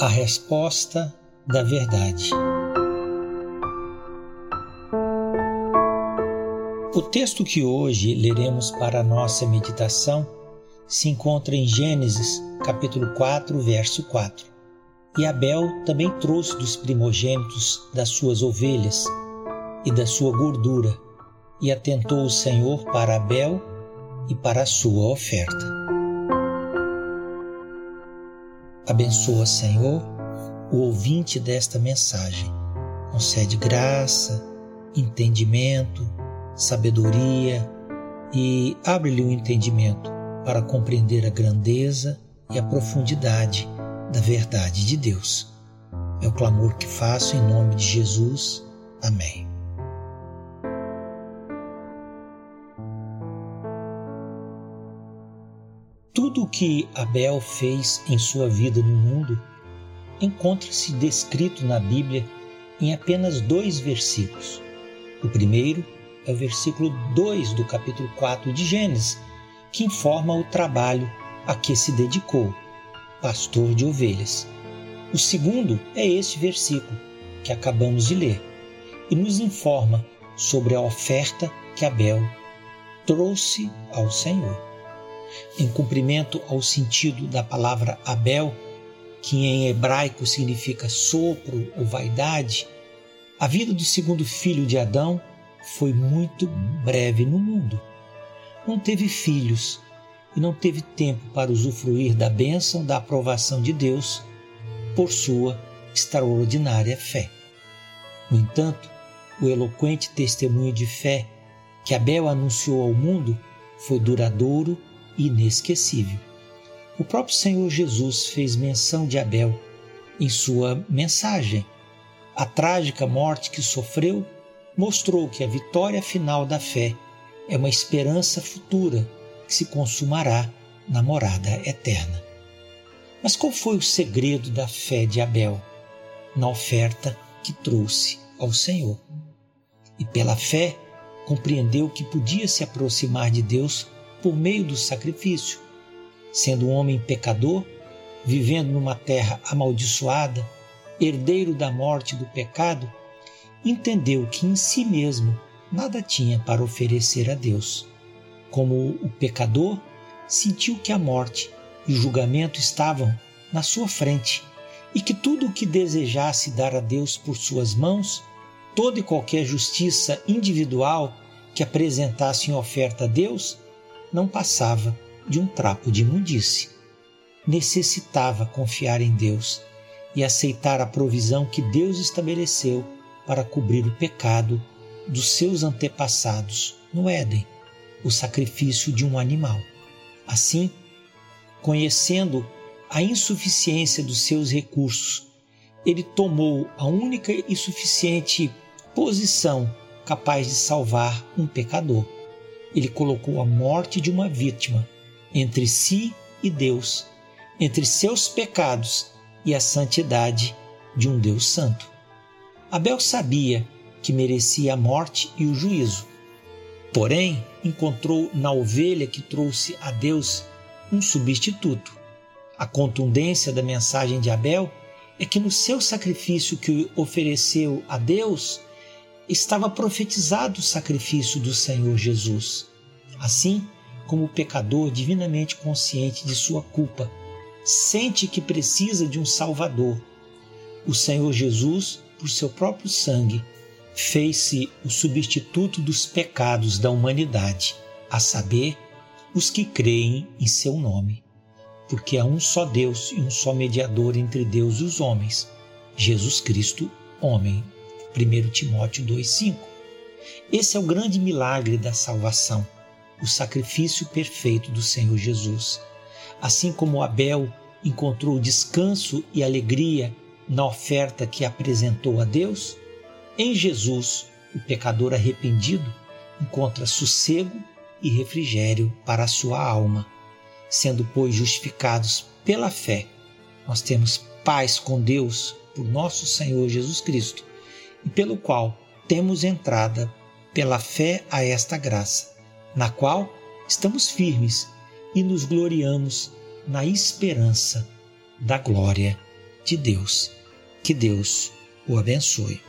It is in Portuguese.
A resposta da verdade. O texto que hoje leremos para a nossa meditação se encontra em Gênesis, capítulo 4, verso 4. E Abel também trouxe dos primogênitos das suas ovelhas e da sua gordura, e atentou o Senhor para Abel e para a sua oferta. Abençoa, Senhor, o ouvinte desta mensagem. Concede graça, entendimento, sabedoria e abre-lhe o entendimento para compreender a grandeza e a profundidade da verdade de Deus. É o clamor que faço em nome de Jesus. Amém. Tudo o que Abel fez em sua vida no mundo encontra-se descrito na Bíblia em apenas dois versículos. O primeiro é o versículo 2 do capítulo 4 de Gênesis, que informa o trabalho a que se dedicou, pastor de ovelhas. O segundo é este versículo que acabamos de ler e nos informa sobre a oferta que Abel trouxe ao Senhor. Em cumprimento ao sentido da palavra Abel, que em hebraico significa sopro ou vaidade, a vida do segundo filho de Adão foi muito breve no mundo não teve filhos e não teve tempo para usufruir da bênção da aprovação de Deus por sua extraordinária fé. No entanto, o eloquente testemunho de fé que Abel anunciou ao mundo foi duradouro inesquecível. O próprio Senhor Jesus fez menção de Abel em sua mensagem. A trágica morte que sofreu mostrou que a vitória final da fé é uma esperança futura que se consumará na morada eterna. Mas qual foi o segredo da fé de Abel? Na oferta que trouxe ao Senhor. E pela fé compreendeu que podia se aproximar de Deus por meio do sacrifício. Sendo um homem pecador, vivendo numa terra amaldiçoada, herdeiro da morte e do pecado, entendeu que em si mesmo nada tinha para oferecer a Deus. Como o pecador, sentiu que a morte e o julgamento estavam na sua frente e que tudo o que desejasse dar a Deus por suas mãos, toda e qualquer justiça individual que apresentasse em oferta a Deus, não passava de um trapo de imundície. Necessitava confiar em Deus e aceitar a provisão que Deus estabeleceu para cobrir o pecado dos seus antepassados no Éden, o sacrifício de um animal. Assim, conhecendo a insuficiência dos seus recursos, ele tomou a única e suficiente posição capaz de salvar um pecador. Ele colocou a morte de uma vítima entre si e Deus, entre seus pecados e a santidade de um Deus Santo. Abel sabia que merecia a morte e o juízo. Porém, encontrou na ovelha que trouxe a Deus um substituto. A contundência da mensagem de Abel é que no seu sacrifício que ofereceu a Deus estava profetizado o sacrifício do Senhor Jesus. Assim como o pecador divinamente consciente de sua culpa sente que precisa de um Salvador, o Senhor Jesus, por seu próprio sangue, fez-se o substituto dos pecados da humanidade, a saber, os que creem em seu nome. Porque há um só Deus e um só mediador entre Deus e os homens, Jesus Cristo, homem. 1 Timóteo 2,5. Esse é o grande milagre da salvação, o sacrifício perfeito do Senhor Jesus. Assim como Abel encontrou descanso e alegria na oferta que apresentou a Deus, em Jesus, o pecador arrependido encontra sossego e refrigério para a sua alma. Sendo, pois, justificados pela fé, nós temos paz com Deus por nosso Senhor Jesus Cristo, e pelo qual temos entrada pela fé a esta graça, na qual estamos firmes e nos gloriamos na esperança da glória de Deus. Que Deus o abençoe.